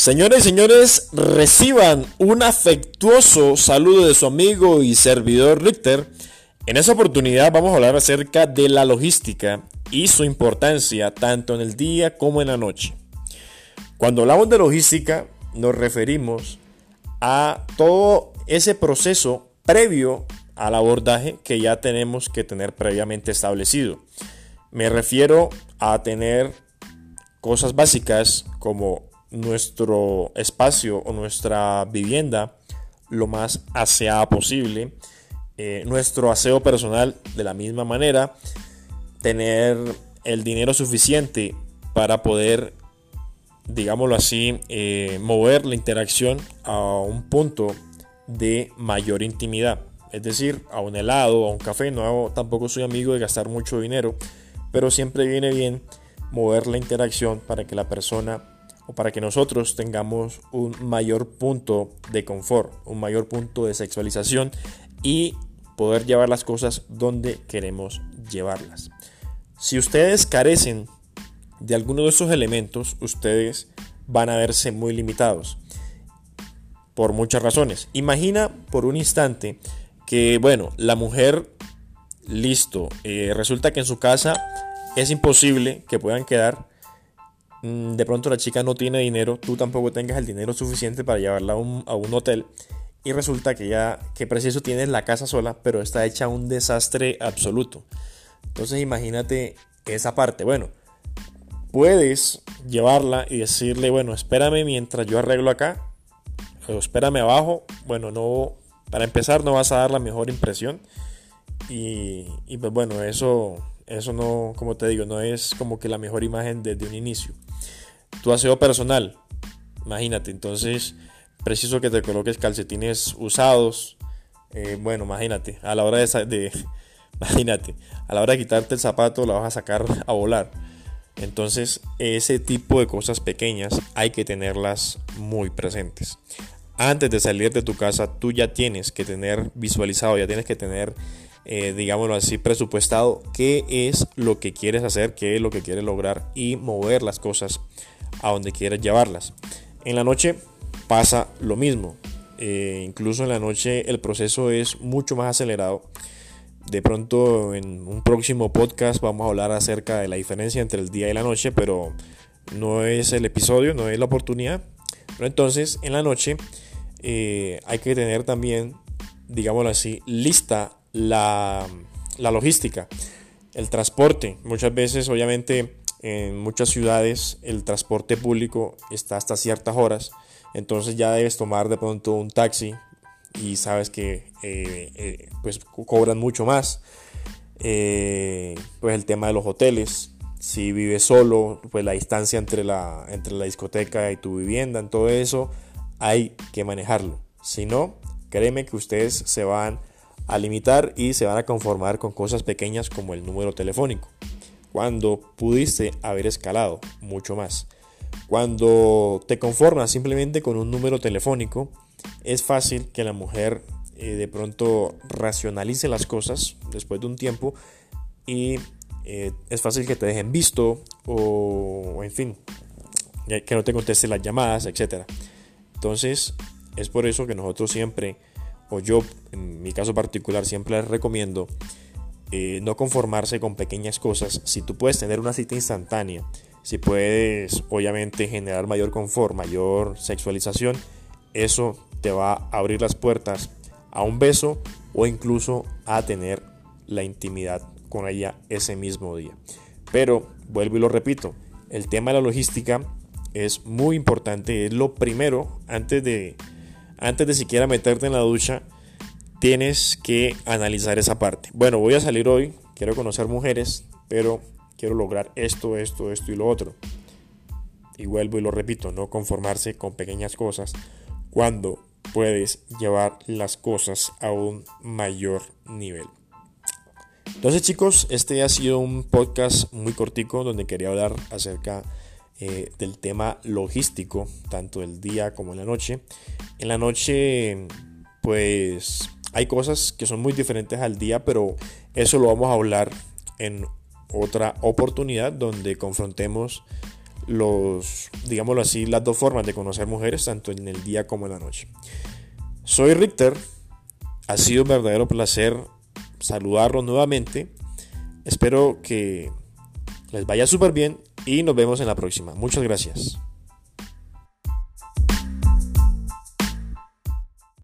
Señores y señores, reciban un afectuoso saludo de su amigo y servidor Richter. En esa oportunidad vamos a hablar acerca de la logística y su importancia tanto en el día como en la noche. Cuando hablamos de logística nos referimos a todo ese proceso previo al abordaje que ya tenemos que tener previamente establecido. Me refiero a tener cosas básicas como nuestro espacio o nuestra vivienda lo más aseada posible, eh, nuestro aseo personal de la misma manera, tener el dinero suficiente para poder, digámoslo así, eh, mover la interacción a un punto de mayor intimidad. Es decir, a un helado, a un café. No tampoco soy amigo de gastar mucho dinero, pero siempre viene bien mover la interacción para que la persona para que nosotros tengamos un mayor punto de confort, un mayor punto de sexualización y poder llevar las cosas donde queremos llevarlas. Si ustedes carecen de alguno de esos elementos, ustedes van a verse muy limitados por muchas razones. Imagina por un instante que, bueno, la mujer, listo, eh, resulta que en su casa es imposible que puedan quedar de pronto la chica no tiene dinero, tú tampoco tengas el dinero suficiente para llevarla a un, hotel y resulta que ya, que preciso tienes la casa sola, pero está hecha un desastre absoluto. Entonces imagínate esa parte. Bueno, puedes llevarla y decirle, bueno, espérame mientras yo arreglo acá, o espérame abajo. Bueno, no, para empezar no vas a dar la mejor impresión. Y, y pues bueno, eso, eso no, como te digo, no es como que la mejor imagen desde un inicio tu aseo personal. Imagínate, entonces preciso que te coloques calcetines usados. Eh, bueno, imagínate, a la hora de, de, imagínate, a la hora de quitarte el zapato la vas a sacar a volar. Entonces, ese tipo de cosas pequeñas hay que tenerlas muy presentes. Antes de salir de tu casa, tú ya tienes que tener visualizado, ya tienes que tener, eh, digámoslo así, presupuestado qué es lo que quieres hacer, qué es lo que quieres lograr y mover las cosas a donde quieras llevarlas. En la noche pasa lo mismo. Eh, incluso en la noche el proceso es mucho más acelerado. De pronto en un próximo podcast vamos a hablar acerca de la diferencia entre el día y la noche, pero no es el episodio, no es la oportunidad. Pero entonces en la noche eh, hay que tener también, digámoslo así, lista la, logística, el transporte. Muchas veces obviamente en muchas ciudades el transporte público está hasta ciertas horas, entonces ya debes tomar de pronto un taxi y sabes que eh, eh, pues cobran mucho más. Eh, pues el tema de los hoteles, si vives solo, pues la distancia entre la, entre la discoteca y tu vivienda, en todo eso hay que manejarlo. Si no, créeme que ustedes se van a limitar y se van a conformar con cosas pequeñas como el número telefónico cuando pudiste haber escalado mucho más. Cuando te conformas simplemente con un número telefónico, es fácil que la mujer eh, de pronto racionalice las cosas después de un tiempo y eh, es fácil que te dejen visto o, en fin, que no te conteste las llamadas, etc. Entonces, es por eso que nosotros siempre, o yo en mi caso particular, siempre les recomiendo eh, no conformarse con pequeñas cosas. Si tú puedes tener una cita instantánea, si puedes obviamente generar mayor confort, mayor sexualización, eso te va a abrir las puertas a un beso o incluso a tener la intimidad con ella ese mismo día. Pero vuelvo y lo repito, el tema de la logística es muy importante, es lo primero antes de antes de siquiera meterte en la ducha tienes que analizar esa parte. Bueno, voy a salir hoy, quiero conocer mujeres, pero quiero lograr esto, esto, esto y lo otro. Y vuelvo y lo repito, no conformarse con pequeñas cosas cuando puedes llevar las cosas a un mayor nivel. Entonces chicos, este ha sido un podcast muy cortico donde quería hablar acerca eh, del tema logístico, tanto el día como en la noche. En la noche, pues hay cosas que son muy diferentes al día, pero eso lo vamos a hablar en otra oportunidad donde confrontemos los, digámoslo así, las dos formas de conocer mujeres, tanto en el día como en la noche. Soy Richter, ha sido un verdadero placer saludarlos nuevamente. Espero que les vaya súper bien y nos vemos en la próxima. Muchas gracias.